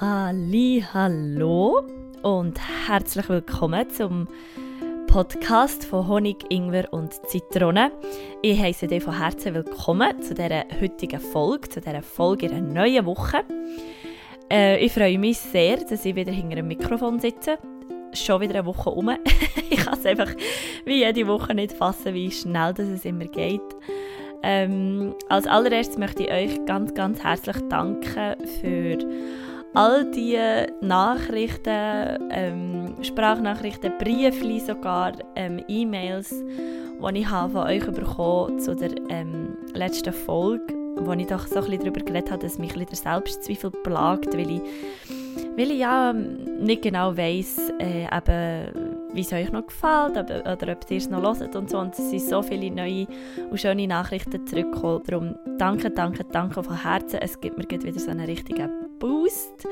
Halli, hallo und herzlich willkommen zum Podcast von Honig, Ingwer und Zitrone. Ich heiße dich von Herzen willkommen zu dieser heutigen Folge, zu dieser Folge in einer neuen Woche. Äh, ich freue mich sehr, dass ich wieder hinter dem Mikrofon sitze. Schon wieder eine Woche um. ich kann es einfach wie jede Woche nicht fassen, wie schnell das es immer geht. Ähm, als allererstes möchte ich euch ganz, ganz herzlich danken für all die Nachrichten, ähm, Sprachnachrichten, Briefe sogar, ähm, E-Mails, die ich habe von euch bekommen zu der ähm, letzten Folge, wo ich doch so ein darüber geredet habe, dass mich der Selbstzweifel plagt, weil ich, weil ich ja nicht genau weiss, äh, wie es euch noch gefällt oder, oder ob ihr es noch hört und so. Und es sind so viele neue und schöne Nachrichten zurückgekommen. Darum danke, danke, danke von Herzen. Es gibt mir wieder so einen richtigen Boost.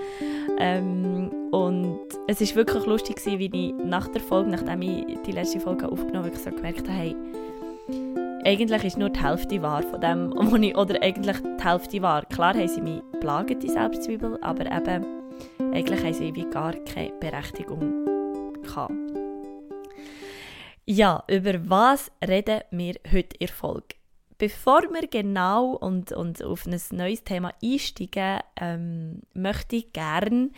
Ähm, und es war wirklich lustig gewesen, wie ich nach der Folge, nachdem ich die letzte Folge aufgenommen habe, so gemerkt habe, hey, eigentlich ist nur die Hälfte wahr von dem, was ich, oder eigentlich die Hälfte wahr. Klar haben sie mich plagen, die Selbstzweifel, aber eben, eigentlich haben sie wie gar keine Berechtigung gehabt. Ja, über was reden wir heute in der Folge? Bevor wir genau und, und auf ein neues Thema einsteigen, ähm, möchte ich gerne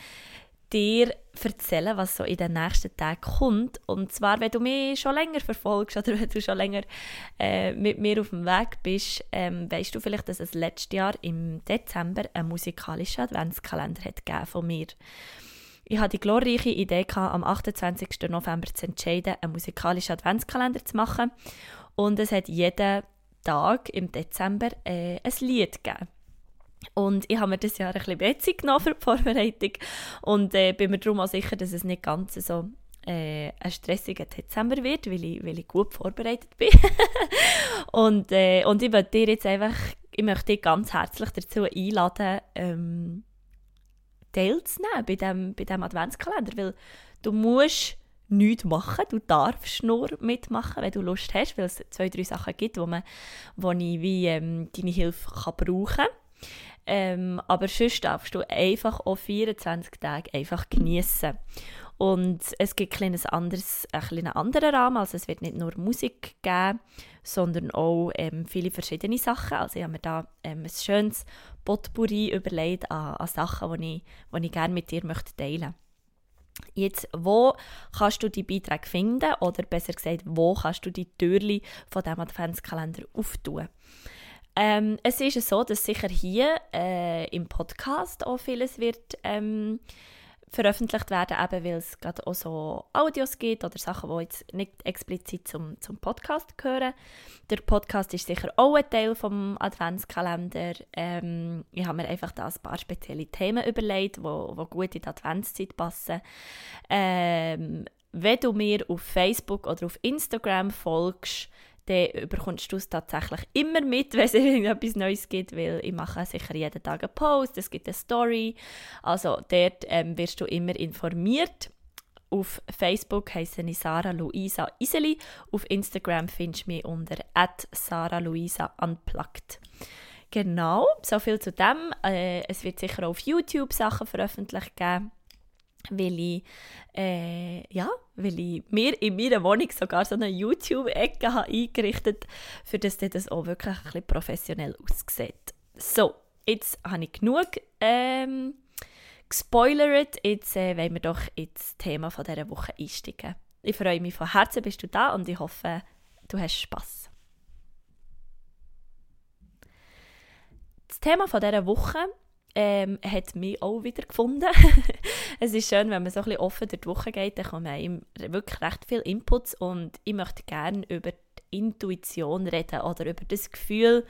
dir erzählen, was so in den nächsten Tagen kommt. Und zwar, wenn du mich schon länger verfolgst oder wenn du schon länger äh, mit mir auf dem Weg bist, ähm, weißt du vielleicht, dass es letztes Jahr im Dezember einen musikalischen Adventskalender hat von mir. Ich hatte die glorreiche Idee, gehabt, am 28. November zu entscheiden, einen musikalischen Adventskalender zu machen. Und es hat jeden Tag im Dezember äh, ein Lied gegeben. Und ich habe mir das Jahr ein bisschen Beziehung genommen für die Vorbereitung und äh, bin mir darum auch sicher, dass es nicht ganz so äh, ein stressiger Dezember wird, weil ich, weil ich gut vorbereitet bin. und, äh, und ich möchte dir jetzt einfach, ich möchte dich ganz herzlich dazu einladen, ähm, teilzunehmen bei diesem Adventskalender, weil du musst nichts machen. Du darfst nur mitmachen, wenn du Lust hast, weil es zwei, drei Sachen gibt, wo, man, wo ich wie, ähm, deine Hilfe kann brauchen kann. Ähm, aber sonst darfst du einfach auch 24 Tage einfach genießen. Und es gibt ein anderes, einen anderen Rahmen, also es wird nicht nur Musik geben, sondern auch ähm, viele verschiedene Sachen. Also ich habe mir da ähm, ein schönes Potpourri überlegt an, an Sachen, die ich, ich gerne mit dir möchte teilen möchte. Jetzt, wo kannst du die Beiträge finden oder besser gesagt, wo kannst du die Türli von dem Adventskalender auftun? Ähm, es ist so, dass sicher hier äh, im Podcast auch vieles wird ähm, veröffentlicht werden, eben weil es gerade auch so Audios gibt oder Sachen, die jetzt nicht explizit zum, zum Podcast gehören. Der Podcast ist sicher auch ein Teil vom Adventskalender. Ähm, ich habe mir einfach da ein paar spezielle Themen überlegt, die wo, wo gut in die Adventszeit passen. Ähm, wenn du mir auf Facebook oder auf Instagram folgst, dann bekommst du es tatsächlich immer mit, wenn es irgendetwas Neues gibt, weil ich mache sicher jeden Tag einen Post, es gibt eine Story, also dort ähm, wirst du immer informiert. Auf Facebook heiße ich Sarah Luisa Iseli, auf Instagram findest du mich unter Sarah Luisa Unplugged. Genau, so viel zu dem. Äh, es wird sicher auch auf YouTube Sachen veröffentlicht geben weil ich, äh, ja, weil ich mir in meiner Wohnung sogar so eine YouTube-Ecke eingerichtet habe, für das das auch wirklich ein bisschen professionell aussieht. So, jetzt habe ich genug ähm, gespoilert. Jetzt äh, wollen wir doch ins Thema von dieser Woche einsteigen. Ich freue mich von Herzen, bist du da und ich hoffe, du hast Spass. Das Thema von dieser Woche ähm, hat mich auch wieder gefunden. es ist schön, wenn man so ein bisschen offen durch die Woche geht, dann kommen einem wirklich recht viele Inputs und ich möchte gerne über die Intuition reden oder über das Gefühl,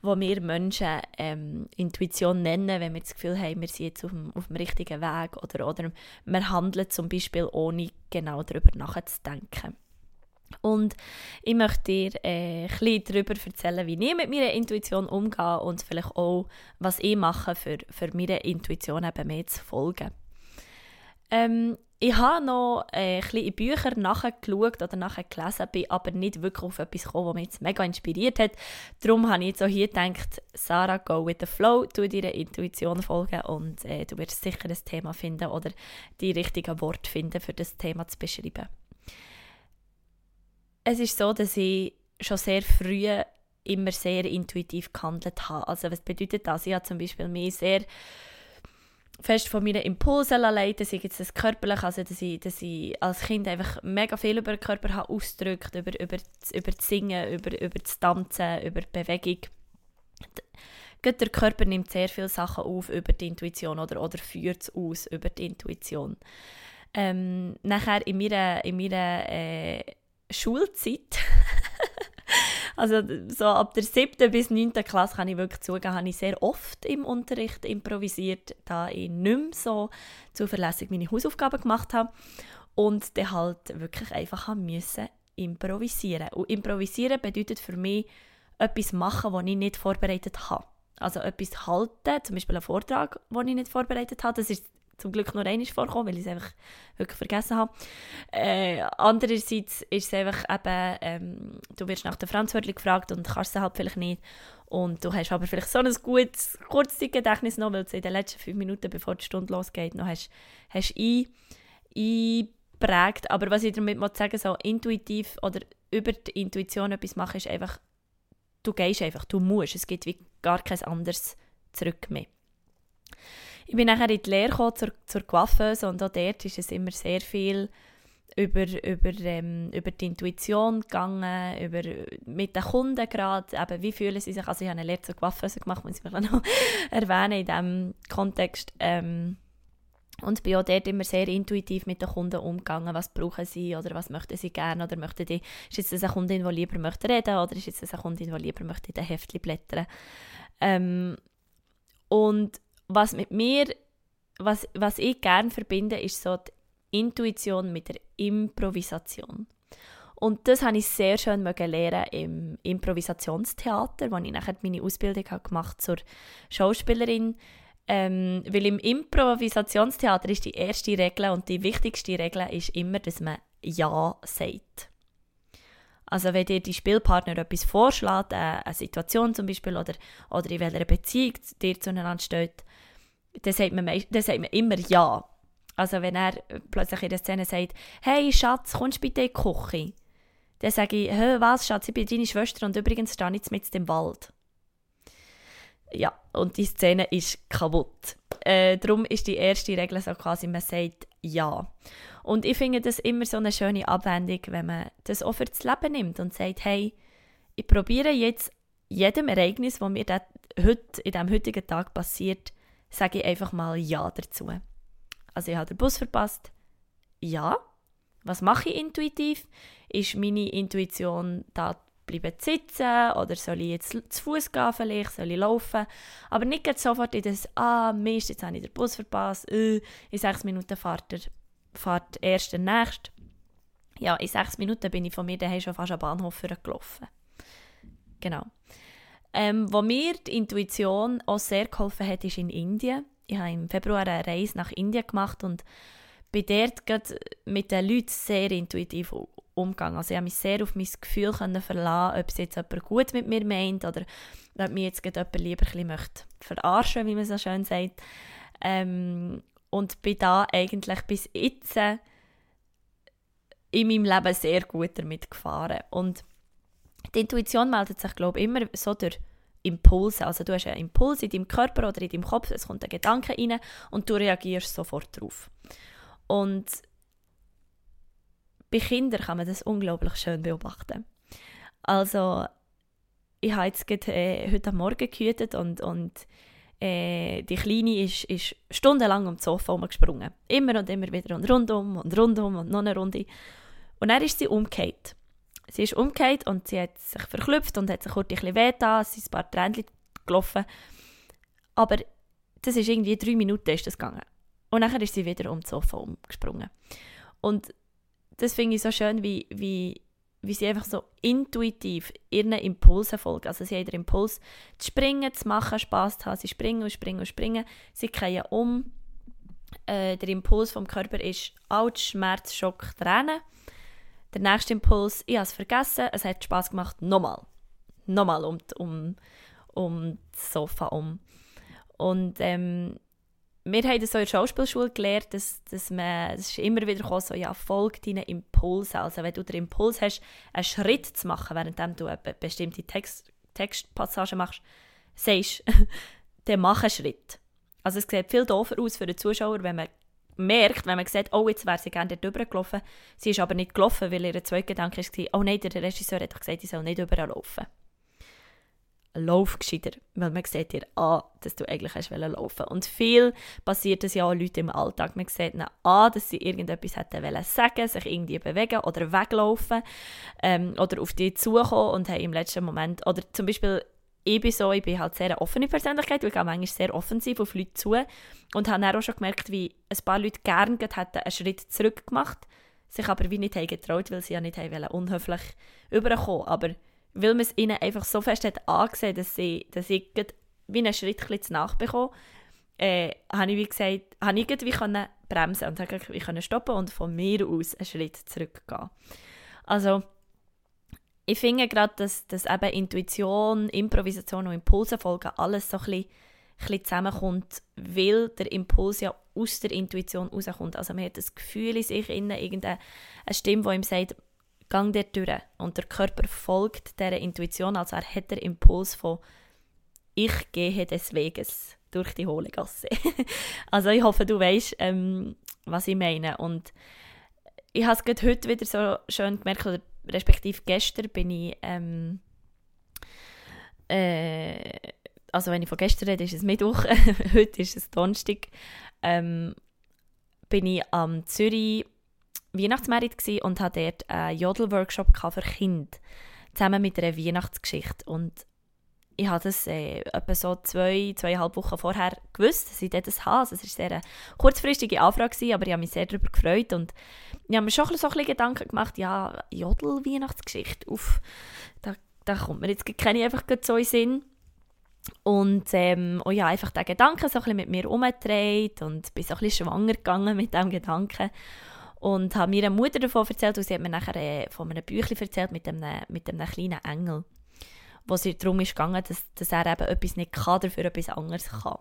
wo wir Menschen ähm, Intuition nennen, wenn wir das Gefühl haben, wir sind jetzt auf dem, auf dem richtigen Weg oder, oder wir handeln zum Beispiel ohne genau darüber nachzudenken. Und ich möchte dir äh, ein darüber erzählen, wie ich mit meiner Intuition umgehe und vielleicht auch, was ich mache, für, für meiner Intuition eben mehr zu folgen. Ähm, ich habe noch äh, ein bisschen in Büchern nachgeschaut oder nachher gelesen, bin aber nicht wirklich auf etwas gekommen, was mich jetzt mega inspiriert hat. Darum habe ich jetzt auch hier gedacht, Sarah, go with the flow, tu deiner Intuition folgen und äh, du wirst sicher ein Thema finden oder die richtigen Worte finden, für das Thema zu beschreiben. Es ist so, dass ich schon sehr früh immer sehr intuitiv gehandelt habe. Also was bedeutet das? Ich habe zum Beispiel mich sehr fest von meinen Impulsen leiten, sei jetzt das körperlich, also dass ich, dass ich als Kind einfach mega viel über den Körper habe ausgedrückt, über, über, das, über das Singen, über, über das Tanzen, über die Bewegung. Gerade der Körper nimmt sehr viele Sachen auf über die Intuition oder, oder führt es aus über die Intuition. Ähm, nachher in meiner, in meiner äh, Schulzeit Also so ab der siebten bis neunten Klasse kann ich wirklich zugeben, habe ich sehr oft im Unterricht improvisiert, da ich nicht mehr so zuverlässig meine Hausaufgaben gemacht habe und dann halt wirklich einfach haben müssen improvisieren. Und improvisieren bedeutet für mich etwas machen, was ich nicht vorbereitet habe. Also etwas halten, zum Beispiel einen Vortrag, den ich nicht vorbereitet habe. Das ist zum Glück nur einmal vorkommen, weil ich es einfach wirklich vergessen habe. Äh, andererseits ist es einfach eben, ähm, du wirst nach der Franzwörtli gefragt und kannst es halt vielleicht nicht. Und du hast aber vielleicht so ein gutes Kurzzeitgedächtnis noch, weil du in den letzten fünf Minuten, bevor die Stunde losgeht, noch hast, hast ein, eingeprägt. Aber was ich damit sagen so intuitiv oder über die Intuition etwas machen, ist einfach, du gehst einfach, du musst. Es gibt wie gar kein anderes zurück mehr. Ich bin nachher in die Lehre gekommen, zur, zur Coiffeuse und auch dort ist es immer sehr viel über, über, ähm, über die Intuition gegangen, über, mit den Kunden gerade, eben, wie fühlen sie sich, also ich habe eine Lehre zur Coiffeuse gemacht, muss ich noch erwähnen in diesem Kontext. Ähm, und bin auch dort immer sehr intuitiv mit den Kunden umgegangen. Was brauchen sie oder was möchten sie gerne oder möchten die, ist jetzt eine Kundin, die lieber möchte reden oder ist jetzt eine Kundin, die lieber möchte in den Heftchen blättern. Ähm, und was mit mir, was, was ich gerne verbinde, ist so die Intuition mit der Improvisation. Und das habe ich sehr schön lernen im Improvisationstheater, wo ich nachher meine Ausbildung gemacht zur Schauspielerin. Ähm, weil im Improvisationstheater ist die erste Regel und die wichtigste Regel ist immer, dass man Ja sagt. Also wenn dir die Spielpartner etwas vorschlägt, äh, eine Situation zum Beispiel oder, oder in welcher Beziehung dir zueinander steht, dann sagt man, dann sagt man immer Ja. Also wenn er plötzlich in der Szene sagt, «Hey Schatz, kommst bitte in die Küche?» Dann sage ich, «Hä, was Schatz, ich bin deine Schwester und übrigens stehe ich mit dem Wald.» Ja, und die Szene ist kaputt. Äh, darum ist die erste Regel so quasi, man sagt «Ja». Und ich finde das immer so eine schöne Abwendung, wenn man das auch für das Leben nimmt und sagt, «Hey, ich probiere jetzt jedem Ereignis, das mir heute, in diesem heutigen Tag passiert, sage ich einfach mal Ja dazu. Also ich habe den Bus verpasst. Ja. Was mache ich intuitiv? Ist meine Intuition da bleiben sitzen oder soll ich jetzt zu Fuß gehen vielleicht, soll ich laufen? Aber nicht sofort in das «Ah, Mist, jetzt habe ich den Bus verpasst, äh, in sechs Minuten fährt der, fährt der nächste». Ja, in sechs Minuten bin ich von mir daheim schon fast am Bahnhof gelaufen. Genau. Ähm, wo mir die Intuition auch sehr geholfen hat, ist in Indien. Ich habe im Februar eine Reise nach Indien gemacht und bin dort mit den Leuten sehr intuitiv umgegangen. Also ich habe mich sehr auf mein Gefühl verlassen, ob es jetzt jemand gut mit mir meint oder ob mich jetzt jemand lieber ein möchte verarschen, wie man so schön sagt. Ähm, und bin da eigentlich bis jetzt in meinem Leben sehr gut damit gefahren. Und die Intuition meldet sich, glaube ich, immer so durch Impulse. Also du hast einen Impuls in deinem Körper oder in deinem Kopf, es kommt ein Gedanke rein und du reagierst sofort darauf. Und bei Kindern kann man das unglaublich schön beobachten. Also ich habe jetzt gerade, äh, heute Morgen gehütet und, und äh, die Kleine ist, ist stundenlang um das Sofa herumgesprungen. Immer und immer wieder und rundum und rundum und noch eine Runde. Und dann ist sie umgekehrt. Sie ist umgekehrt und sie hat sich verklüpft und hat sich kurz ein bisschen wehgetan, es sind ein paar Tränen gelaufen. Aber das ist irgendwie drei Minuten ist das gegangen. Und nachher ist sie wieder um das Sofa umgesprungen. Und das finde ich so schön, wie, wie, wie sie einfach so intuitiv ihren Impulsen folgt. Also sie hat den Impuls zu springen, zu machen, Spass zu haben. Sie springen und springen und springen. Sie kehren um Äh, der Impuls vom Körper ist Autsch, Schmerz, Schock, Tränen. Der nächste Impuls, ich habe es vergessen, es hat Spaß gemacht, nochmal. Nochmal um, um, um das Sofa um. Und ähm, wir haben das so in der Schauspielschule gelernt, dass, dass man, es ist immer wieder gekommen, so, ja, folg deinen Impulsen. Also wenn du den Impuls hast, einen Schritt zu machen, während du eine bestimmte Text, Textpassage machst, sagst, dann mach einen Schritt. Also es sieht viel doofer aus für den Zuschauer, wenn man merkt, wenn man sieht, oh, jetzt wäre sie gerne dort gelaufen. Sie ist aber nicht gelaufen, weil ihr zweiter Gedanke war, oh nein, der Regisseur hat doch gesagt, sie soll nicht überlaufen lauf gescheiter, weil man sieht dir an, dass du eigentlich hast laufen Und viel passiert es ja auch Leuten im Alltag. Man sieht ihnen an, dass sie irgendetwas hätten sagen, sich irgendwie bewegen oder weglaufen ähm, oder auf dich zukommen und haben im letzten Moment, oder zum Beispiel ich bin so, ich bin halt sehr eine offene Persönlichkeit, weil ich gehe manchmal sehr offensiv auf Leute zu und habe dann auch schon gemerkt, wie ein paar Leute gerne hätten einen Schritt zurück gemacht, sich aber wie nicht getraut, weil sie ja nicht haben unhöflich überkommen. Aber weil man es ihnen einfach so fest hat angesehen, dass sie, dass ich wie einen Schritt zu nachbekomme, äh, habe ich wie gesagt, habe ich wie können bremsen und habe ich stoppen und von mir aus einen Schritt zurückgehen. Also ich finde gerade, dass, dass eben Intuition, Improvisation und Impulsenfolgen alles so ein bisschen, ein bisschen zusammenkommt, weil der Impuls ja aus der Intuition rauskommt. Also man hat das Gefühl in sich, innen, irgendeine Stimme, die ihm sagt, gang dort durch. Und der Körper folgt dieser Intuition, also er hat den Impuls von ich gehe des Weges durch die hohle Gasse. also ich hoffe, du weißt, ähm, was ich meine. Und ich habe es heute wieder so schön gemerkt, respektive gestern bin ich, ähm, äh, also wenn ich von gestern rede, ist es Mittwoch, heute ist es Donnerstag, ähm, bin ich am Zürich Weihnachtsmerit und hatte dort einen Jodel-Workshop für Kinder, zusammen mit einer Weihnachtsgeschichte. Und ich hatte das äh, etwa so zwei, zweieinhalb Wochen vorher gewusst, dass ich das habe. Also es war sehr eine kurzfristige Anfrage, aber ich habe mich sehr darüber gefreut. Und ich habe mir schon ein bisschen Gedanken gemacht, ja, Jodel-Weihnachtsgeschichte, uff, da, da kommt mir jetzt keine einfach so in Sinn. Und ähm, oh ja, einfach den Gedanken so ein mit mir umgedreht und bin so ein bisschen schwanger gegangen mit diesem Gedanken. Und habe meiner Mutter davon erzählt und sie hat mir nachher äh, von einem Büchlein erzählt mit einem, mit einem kleinen Engel, wo es darum gegangen, dass, dass er eben etwas nicht kann, dafür etwas anderes kann.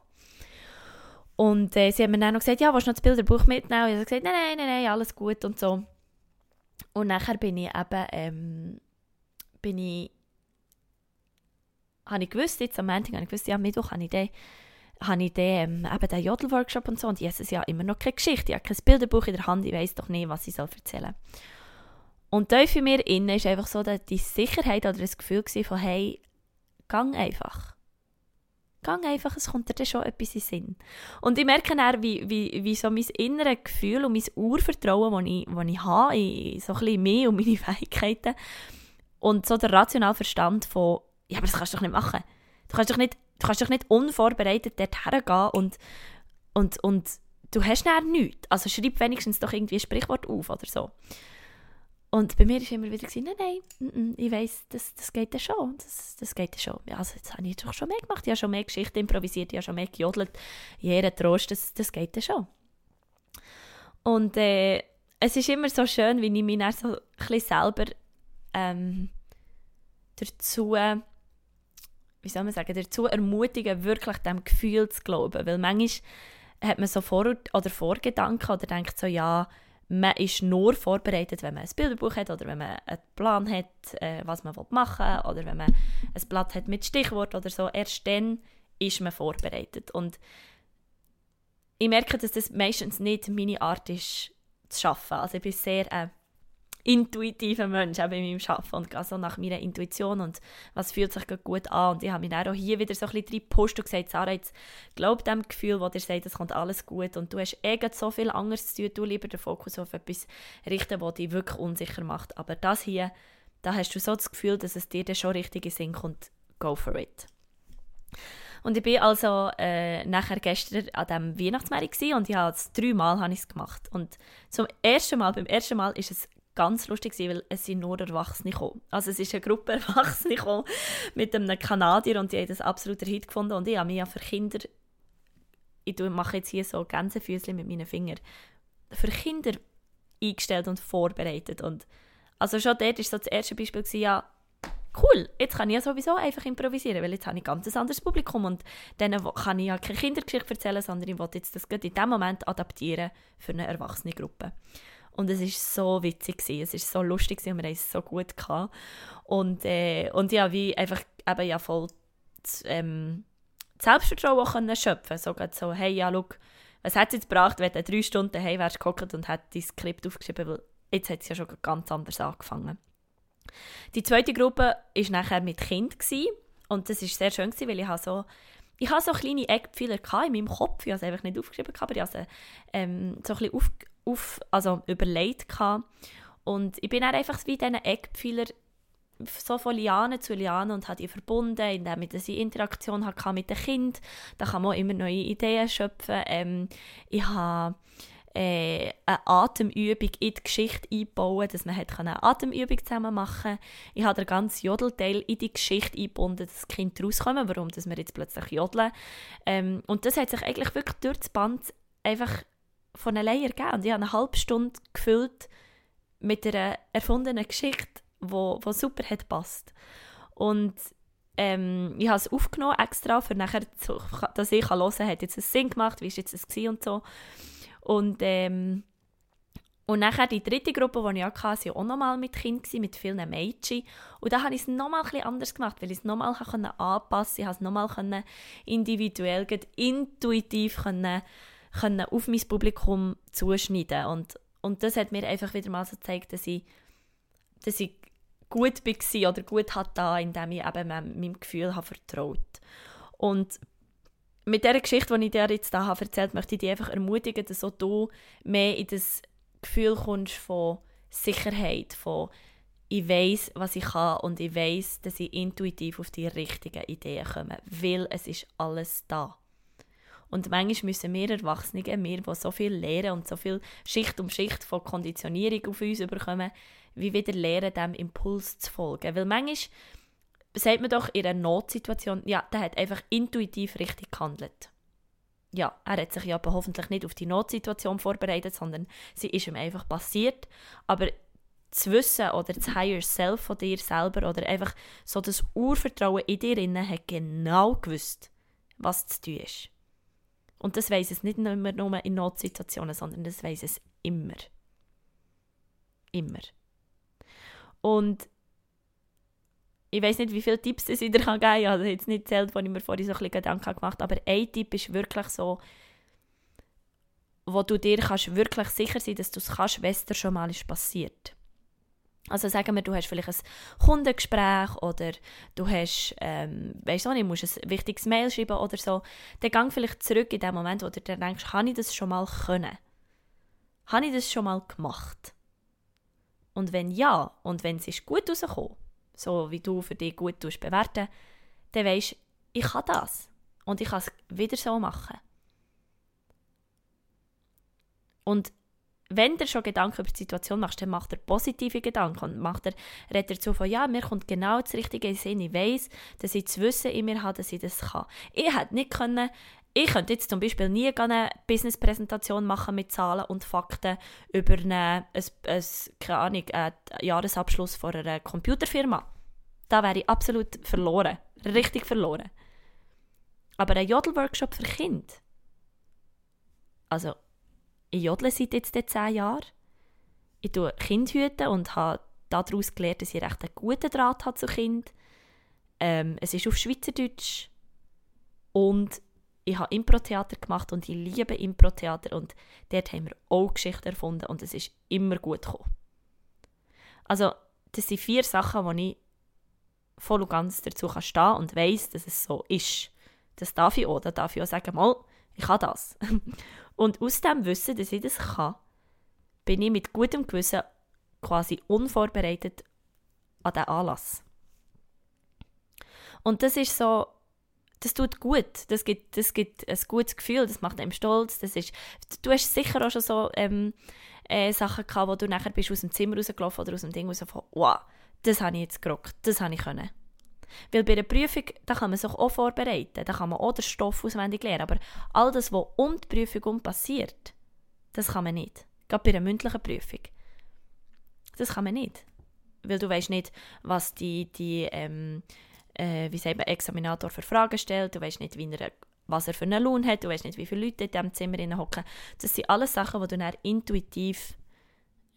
Und äh, sie hat mir dann noch gesagt, ja, willst du noch das Bilderbuch mitnehmen? Und ich habe gesagt, nein, nein, nein, alles gut und so. Und nachher bin ich eben, ähm, bin ich, habe ich gewusst, jetzt am Montag habe ich gewusst, ja, Mittwoch habe ich den habe ich dann, ähm, eben den Jodel-Workshop und so und jetzt ist ja immer noch keine Geschichte. Ich habe kein Bilderbuch in der Hand, ich weiß doch nicht, was ich soll erzählen Und da für mich innen ist einfach so die Sicherheit oder das Gefühl von, hey, gang einfach. Gang einfach, es kommt dir schon etwas in den Sinn. Und ich merke dann, wie, wie, wie so mein inneres Gefühl und mein Urvertrauen, das ich, das ich habe, in so ein bisschen mehr und meine Fähigkeiten und so der rationale Verstand von, ja, aber das kannst du doch nicht machen. Du kannst doch nicht Du kannst doch nicht unvorbereitet dort hergehen und, und, und du hast dann nichts. Also schreib wenigstens doch irgendwie ein Sprichwort auf oder so. Und bei mir war immer wieder, nein, nein, n -n, ich weiss, das, das geht ja schon, das, das geht ja schon. Also jetzt habe ich doch schon mehr gemacht, ich habe schon mehr Geschichten improvisiert, ich habe schon mehr gejodelt. Jeder Trost, das, das geht ja schon. Und äh, es ist immer so schön, wie ich mich so selber ähm, dazu wie soll man sagen, dazu ermutigen, wirklich dem Gefühl zu glauben. Weil manchmal hat man so Vor- oder Vorgedanken oder denkt so, ja, man ist nur vorbereitet, wenn man ein Bilderbuch hat oder wenn man einen Plan hat, äh, was man machen will oder wenn man ein Blatt hat mit Stichwort oder so. Erst dann ist man vorbereitet. Und ich merke, dass das meistens nicht meine Art ist, zu arbeiten. Also ich bin sehr äh, intuitiver Mensch auch bei meinem Arbeiten und gehe so nach meiner Intuition und was fühlt sich gut an. Und ich habe mich dann auch hier wieder so ein bisschen gepusht und gesagt, Sarah, jetzt glaub dem Gefühl, wo dir sagt, es kommt alles gut und du hast eh so viel anderes zu tun, du lieber den Fokus auf etwas richten, was dich wirklich unsicher macht. Aber das hier, da hast du so das Gefühl, dass es dir dann schon richtig in Sinn kommt, go for it. Und ich bin also äh, nachher gestern an diesem Weihnachtsmarkt und ich habe es dreimal gemacht. Und zum ersten Mal, beim ersten Mal ist es ganz lustig weil es sind nur Erwachsene gekommen. Also es ist eine Gruppe Erwachsene mit einem Kanadier und die haben das absoluter Hit gefunden und ich habe mich ja für Kinder ich mache jetzt hier so Gänsefüßchen mit meinen Fingern, für Kinder eingestellt und vorbereitet. Und also schon dort war so das erste Beispiel, gewesen, ja, cool, jetzt kann ich ja sowieso einfach improvisieren, weil jetzt habe ich ein ganz anderes Publikum und dann kann ich ja keine Kindergeschichte erzählen, sondern ich wollte jetzt das in diesem Moment adaptieren für eine erwachsene Gruppe. Und es war so witzig, es war so lustig und wir haben es so gut gehabt. Und, äh, und ja, wie einfach eben ja voll ähm, Selbstvertrauen können schöpfen. So so, hey, ja, schau, was hat es jetzt gebracht, wenn du drei Stunden hey wärst gekocht und hat dein Skript aufgeschrieben, weil jetzt hat es ja schon ganz anders angefangen. Die zweite Gruppe war nachher mit Kind und das war sehr schön, weil ich so ich so kleine Eckpfeiler in meinem Kopf, ich habe es einfach nicht aufgeschrieben, aber ich habe sie ähm, so ein bisschen auf, also überlegt. Gehabt. Und ich bin dann einfach wie diese Eckpfeiler so von Liane zu Liane und habe die verbunden, indem ich eine Interaktion hatte mit dem Kind. Da kann man immer neue Ideen schöpfen. Ähm, ich habe äh, eine Atemübung in die Geschichte einbauen, dass man eine Atemübung zusammen machen. Ich habe den ganzen Jodelteil in die Geschichte eingebunden, dass das Kind rauskommen, warum dass wir jetzt plötzlich jodeln. Ähm, und das hat sich eigentlich wirklich durch das Band einfach von alleine ergeben. Und ich habe eine halbe Stunde gefüllt mit einer erfundenen Geschichte, wo, wo super hat passt. Und ähm, ich habe es aufgenommen extra, für nachher, dass ich hören kann, hat jetzt einen Sinn gemacht, wie war jetzt das und so. Und, ähm, und nachher die dritte Gruppe, die ich hatte, war auch nochmal mit Kindern, mit vielen Mädchen. Und da habe ich es nochmal ein anders gemacht, weil ich es nochmal anpassen konnte. Ich konnte es nochmal individuell, intuitiv können, können auf mein Publikum zuschneiden. Und, und das hat mir einfach wieder mal so gezeigt, dass ich, dass ich gut war oder gut hat da, indem ich eben meinem Gefühl habe vertraut. Und mit dieser Geschichte, die ich dir jetzt habe erzählt möchte ich dich einfach ermutigen, dass auch du mehr in das Gefühl kommst von Sicherheit, von ich weiß, was ich kann und ich weiß, dass ich intuitiv auf die richtigen Ideen komme, weil es ist alles da. Und manchmal müssen wir Erwachsene, wir, die so viel lernen und so viel Schicht um Schicht von Konditionierung auf uns bekommen, wie wieder lernen, dem Impuls zu folgen. Weil manchmal sagt man doch in einer Notsituation, ja, der hat einfach intuitiv richtig gehandelt. Ja, er hat sich ja aber hoffentlich nicht auf die Notsituation vorbereitet, sondern sie ist ihm einfach passiert. Aber zu wissen oder das Higher Self von dir selber oder einfach so das Urvertrauen in dir innen hat genau gewusst, was zu tun ist. Und das weiß es nicht nur, nur in Notsituationen, sondern das weiß es immer. Immer. Und ich weiß nicht, wie viele Tipps ich dir geben kann. Ich habe jetzt nicht zählt, wo ich mir vorhin so ein bisschen Gedanken gemacht habe, aber ein Tipp ist wirklich so, wo du dir kannst wirklich sicher sein dass du es kannst, wenn es dir schon mal ist passiert. Also sagen wir, du hast vielleicht ein Kundengespräch oder du hast, ähm, weißt du nicht, musst ein wichtiges Mail schreiben oder so. Dann gang vielleicht zurück in den Moment, wo du dir denkst, habe ich das schon mal können? Habe ich das schon mal gemacht? Und wenn ja, und wenn es ist gut rausgekommen, so wie du für dich gut bewerten dann weisst ich kann das. Und ich kann es wieder so machen. Und wenn du schon Gedanken über die Situation machst, dann macht er positive Gedanken und macht er, redet er dazu von, ja, mir kommt genau das richtige Sinn. Ich weiss, dass ich das Wissen in mir habe, dass ich das kann. Ich hätte nicht können, ich könnte jetzt zum Beispiel nie eine Business-Präsentation machen mit Zahlen und Fakten über eine, ein, ein, keine Ahnung, einen Jahresabschluss von einer Computerfirma. Da wäre ich absolut verloren. Richtig verloren. Aber ein Jodel-Workshop für Kinder. Also, ich jodle seit jetzt zehn Jahren. Ich tue Kind hüten und habe daraus gelernt, dass ich recht einen guten Draht habe zu Kind. Ähm, es ist auf Schweizerdeutsch. Und ich habe Impro-Theater gemacht und ich liebe Impro-Theater und dort haben wir auch Geschichten erfunden und es ist immer gut gekommen. Also, das sind vier Sachen, wo ich voll und ganz dazu kann stehen und weiß, dass es so ist. Das darf ich auch. Da darf ich auch sagen, mal, ich kann das. und aus dem Wissen, dass ich das kann, bin ich mit gutem Gewissen quasi unvorbereitet an diesen Anlass. Und das ist so das tut gut. Das gibt, das gibt ein gutes Gefühl, das macht einem stolz. Das ist, du hast sicher auch schon so ähm, äh, Sachen gehabt, wo du nachher bist aus dem Zimmer rausgelaufen oder aus dem Ding raus von, wow, das habe ich jetzt gerockt, das habe ich können. Weil bei einer Prüfung, da kann man sich auch vorbereiten, da kann man auch den Stoff auswendig lernen, aber all das, was um die Prüfung passiert, das kann man nicht. Gerade bei einer mündlichen Prüfung. Das kann man nicht. Weil du weißt nicht, was die, die ähm, äh, wie sagt man, Examinator für Fragen stellt, du weißt nicht, wie er, was er für einen Lohn hat, du weißt nicht, wie viele Leute in diesem Zimmer hocken. Das sind alles Sachen, die du dann intuitiv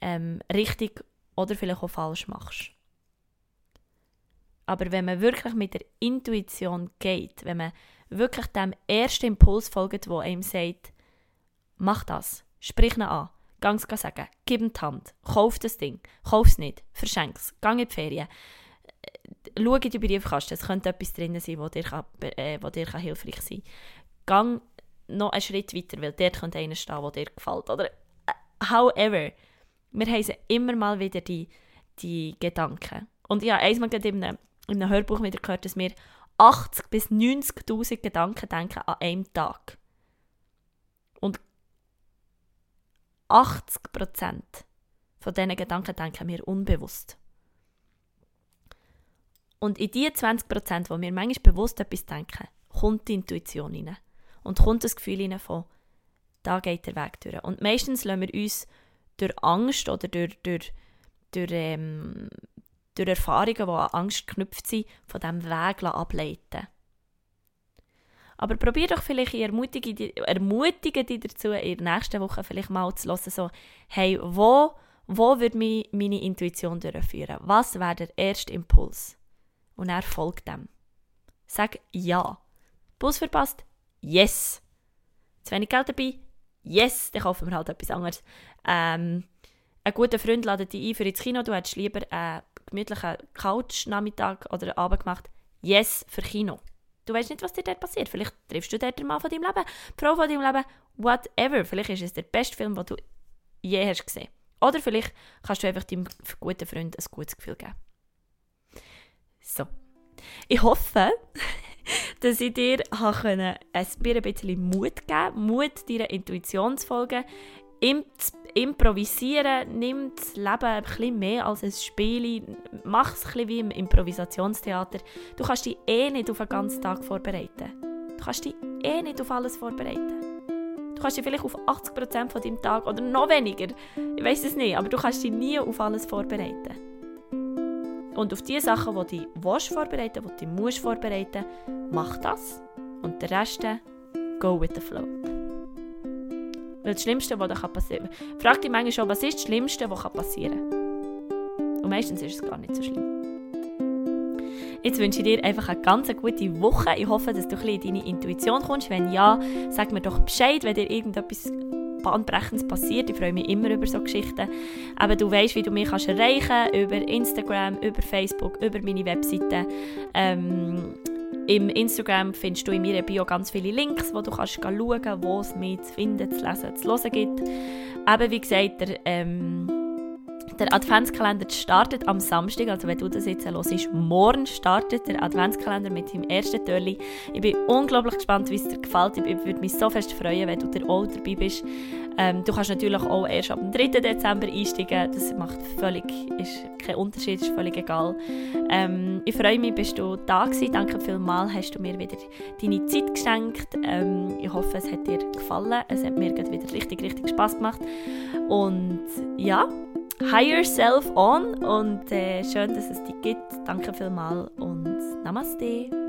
ähm, richtig oder vielleicht auch falsch machst. Aber wenn man wirklich mit der Intuition geht, wenn man wirklich dem ersten Impuls folgt, wo einem sagt, mach das, sprich ihn an, ganz sagen, gib ihm die Hand, kauf das Ding, kauf es nicht, verschenk es, geh in die Ferien, äh, schau in die Briefkasten, es könnte etwas drin sein, wo dir, kann, äh, dir kann hilfreich sein kann. Geh noch einen Schritt weiter, weil dort könnte einer stehen, der dir gefällt. Oder äh, however, wir haben immer mal wieder die, die Gedanken. Und ja, einmal in einem in einem Hörbuch wieder gehört, dass wir 80 bis 90.000 Gedanken denken an einem Tag. Und 80% von diesen Gedanken denken wir unbewusst. Und in die 20%, wo wir manchmal bewusst etwas denken, kommt die Intuition rein. Und kommt das Gefühl rein von, da geht der Weg durch. Und meistens lassen wir uns durch Angst oder durch, durch, durch ähm, durch Erfahrungen, die an Angst geknüpft sind, von diesem Weg ableiten aber probier doch vielleicht, ich ermutige, ermutige dich dazu, in der nächsten Woche vielleicht mal zu hören, so, hey, wo, wo würde mich meine Intuition durchführen? Was wäre der erste Impuls? Und er folgt dem. Sag ja. Bus verpasst? Yes. Zu wenig Geld dabei? Yes. Dann kaufen wir halt etwas anderes. Ähm, ein guter Freund ladet dich ein für ins Kino, du hättest lieber einen gemütlichen Couch-Nachmittag oder Abend gemacht. Yes, für Kino. Du weißt nicht, was dir dort passiert. Vielleicht triffst du dort den Mann von deinem Leben, die Frau von deinem Leben, whatever. Vielleicht ist es der beste Film, den du je hast gesehen. Oder vielleicht kannst du einfach deinem guten Freund ein gutes Gefühl geben. So. Ich hoffe, dass ich dir ein bisschen Mut geben konnte, Mut deiner Intuition zu folgen. Improvisieren, nimm das Leben ein bisschen mehr als ein Spiel, mach es ein bisschen wie im Improvisationstheater. Du kannst dich eh nicht auf einen ganzen Tag vorbereiten. Du kannst dich eh nicht auf alles vorbereiten. Du kannst dich vielleicht auf 80% von deinem Tag oder noch weniger, ich weiß es nicht, aber du kannst dich nie auf alles vorbereiten. Und auf die Sachen, die du willst vorbereiten, die du musst vorbereiten, mach das. Und der Rest, go with the flow. Weil das Schlimmste, was da passieren kann, frag dich manchmal schon, was ist das Schlimmste, was passieren kann. Und meistens ist es gar nicht so schlimm. Jetzt wünsche ich dir einfach eine ganz gute Woche. Ich hoffe, dass du ein in deine Intuition kommst. Wenn ja, sag mir doch Bescheid, wenn dir irgendetwas Bahnbrechendes passiert. Ich freue mich immer über so Geschichten. Aber du weißt, wie du mich kannst erreichen kannst, über Instagram, über Facebook, über meine Webseite. Ähm, im Instagram findest du in meiner Bio ganz viele Links, wo du kannst schauen wo es mich zu finden, zu lesen, zu hören gibt. Eben wie gesagt, der, ähm, der Adventskalender startet am Samstag, also wenn du das jetzt hörst, morgen startet der Adventskalender mit dem ersten Türli. Ich bin unglaublich gespannt, wie es dir gefällt. Ich würde mich so fest freuen, wenn du dir auch dabei bist. Ähm, du kannst natürlich auch erst dem 3. Dezember einsteigen. Das macht völlig, ist kein Unterschied, ist völlig egal. Ähm, ich freue mich, bist du da gewesen. Danke vielmals, hast du mir wieder deine Zeit geschenkt. Ähm, ich hoffe, es hat dir gefallen. Es hat mir wieder richtig, richtig Spaß gemacht. Und ja, high yourself on und äh, schön, dass es dich gibt. Danke vielmals und Namaste.